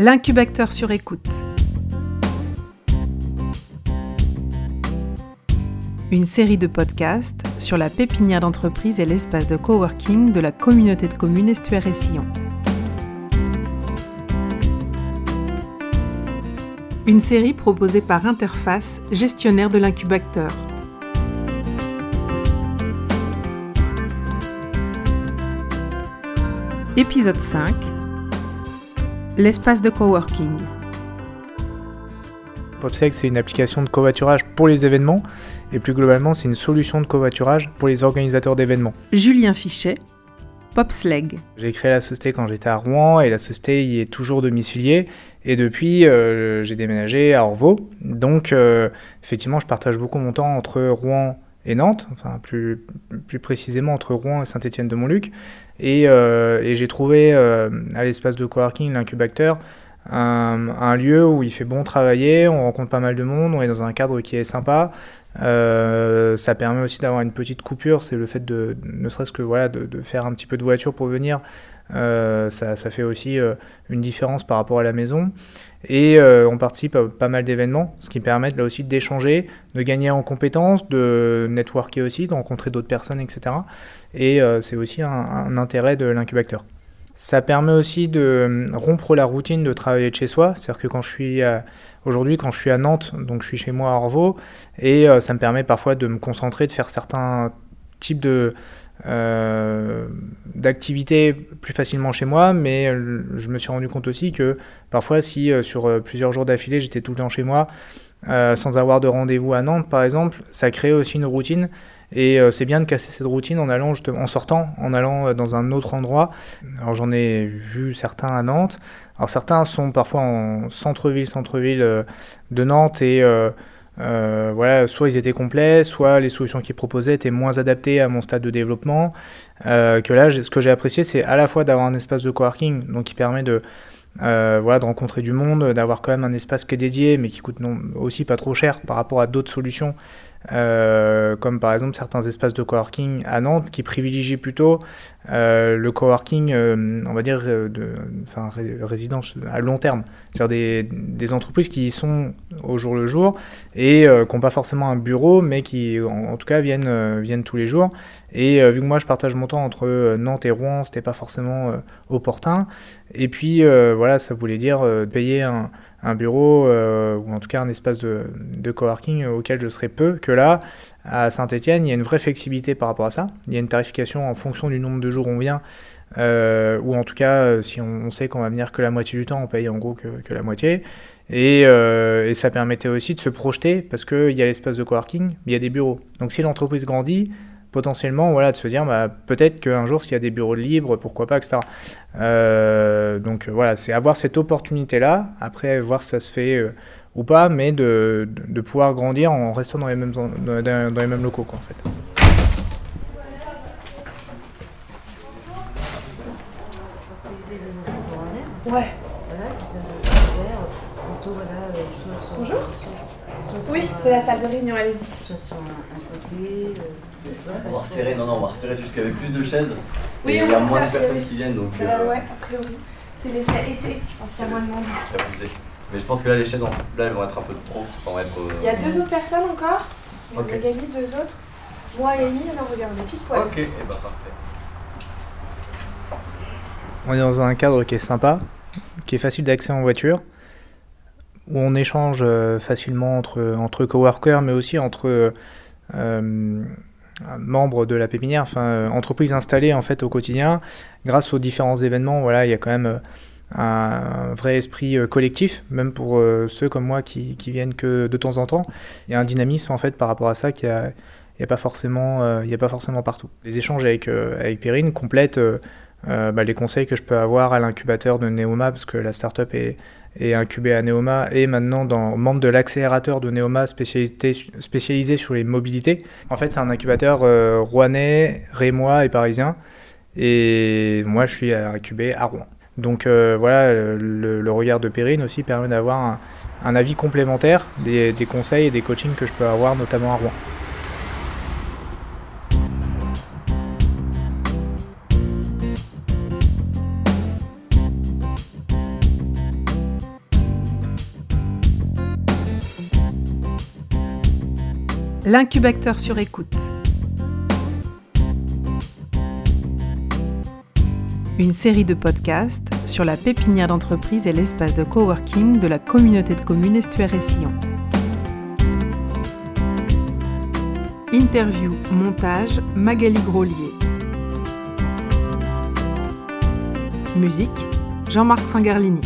L'incubateur sur écoute. Une série de podcasts sur la pépinière d'entreprise et l'espace de coworking de la communauté de communes Estuaire et Sillon. Une série proposée par Interface, gestionnaire de l'incubateur. Épisode 5 L'espace de coworking. PopSec, c'est une application de covoiturage pour les événements et plus globalement, c'est une solution de covoiturage pour les organisateurs d'événements. Julien Fichet, PopSleg. J'ai créé la société quand j'étais à Rouen et la société y est toujours domiciliée. Et depuis, euh, j'ai déménagé à Orvaux. Donc, euh, effectivement, je partage beaucoup mon temps entre Rouen et Nantes, enfin plus, plus précisément entre Rouen et Saint-Étienne-de-Montluc. Et, euh, et j'ai trouvé à l'espace de coworking, l'incubateur, un, lieu où il fait bon travailler, on rencontre pas mal de monde, on est dans un cadre qui est sympa. Euh, ça permet aussi d'avoir une petite coupure, c'est le fait de, ne serait-ce que voilà, de, faire un petit peu de voiture pour venir. Euh, ça, fait aussi euh, une différence par rapport à la maison. Et euh, on participe à pas mal d'événements, ce qui permet là aussi d'échanger, de gagner en compétences, de networker aussi, de rencontrer d'autres personnes, etc. Et euh, c'est aussi un, intérêt de l'incubateur. Ça permet aussi de rompre la routine de travailler de chez soi. C'est-à-dire que quand je suis aujourd'hui, quand je suis à Nantes, donc je suis chez moi à Orvaux, et euh, ça me permet parfois de me concentrer, de faire certains types de euh, d'activités plus facilement chez moi, mais je me suis rendu compte aussi que parfois, si euh, sur plusieurs jours d'affilée, j'étais tout le temps chez moi, euh, sans avoir de rendez-vous à Nantes, par exemple, ça crée aussi une routine et euh, c'est bien de casser cette routine en allant, en sortant, en allant euh, dans un autre endroit. Alors j'en ai vu certains à Nantes. Alors certains sont parfois en centre-ville, centre-ville euh, de Nantes et euh, voilà, soit ils étaient complets, soit les solutions qu'ils proposaient étaient moins adaptées à mon stade de développement. Euh, que là, ce que j'ai apprécié, c'est à la fois d'avoir un espace de coworking, donc qui permet de euh, voilà, de rencontrer du monde, d'avoir quand même un espace qui est dédié, mais qui coûte non, aussi pas trop cher par rapport à d'autres solutions, euh, comme par exemple certains espaces de coworking à Nantes qui privilégient plutôt euh, le coworking, euh, on va dire, de, enfin, ré, résidence à long terme. C'est-à-dire des, entreprises qui y sont au jour le jour et euh, qui n'ont pas forcément un bureau, mais qui en, tout cas viennent, euh, viennent tous les jours. Et vu que moi je partage mon temps entre Nantes et Rouen, c'était pas forcément opportun. Et puis voilà, ça voulait dire payer un un bureau euh, ou en tout cas un espace de, de, coworking auquel je serai peu, que là, à Saint-Etienne, il y a une vraie flexibilité par rapport à ça. Il y a une tarification en fonction du nombre de jours où on vient, euh, ou en tout cas, si on, sait qu'on va venir que la moitié du temps, on paye en gros que, la moitié. Et, euh, et, ça permettait aussi de se projeter parce qu'il y a l'espace de coworking, il y a des bureaux. Donc si l'entreprise grandit, potentiellement voilà, de se dire bah, peut-être qu'un jour s'il y a des bureaux libres, pourquoi pas, etc. Euh, donc voilà, c'est avoir cette opportunité-là, après voir si ça se fait euh, ou pas, mais de, de, de, pouvoir grandir en restant dans les mêmes, dans, dans les mêmes locaux quoi, en fait. Ouais. Bonjour. Oui, c'est la salle de réunion, allez-y. On va resserrer, non, non, on va resserrer, c'est juste qu'il y avait plus de chaises. Oui, et il y a moins de personnes qui viennent. Donc, euh, euh, ouais, a priori. C'est l'effet été, c'est moins de monde. Mais je pense que là, les chaises, là, elles vont être un peu trop. Vont être, euh... Il y a deux autres personnes encore. Il Ok. y a gagné deux autres. Moi et Amy, alors regardez, pile poil. Ok, et bah parfait. On est dans un cadre qui est sympa, qui est facile d'accès en voiture, où on échange euh, facilement entre, entre coworkers, mais aussi entre euh, membres de la pépinière, enfin euh, entreprises installées en fait au quotidien, grâce aux différents événements. Voilà, il y a quand même euh, un vrai esprit euh, collectif, même pour ceux comme moi qui, qui, viennent que de temps en temps. Il y a un dynamisme en fait par rapport à ça qui a il n'y a pas forcément a pas forcément partout. Les échanges avec avec Perrine complètent euh, bah, les conseils que je peux avoir à l'incubateur de Neoma, parce que la startup est, incubée à Neoma, et maintenant membre de l'accélérateur de Neoma spécialisé, sur les mobilités. En fait, c'est un incubateur euh, rouennais, rémois et parisien, et moi je suis incubé à Rouen. Donc euh, voilà, le, regard de Perrine aussi permet d'avoir un, avis complémentaire des conseils et des coachings que je peux avoir, notamment à Rouen. L'incubateur sur écoute. Une série de podcasts sur la pépinière d'entreprise et l'espace de coworking de la communauté de communes Estuaire et Sillon. Interview, montage, Magali Grolier. Musique, Jean-Marc Sangarlini.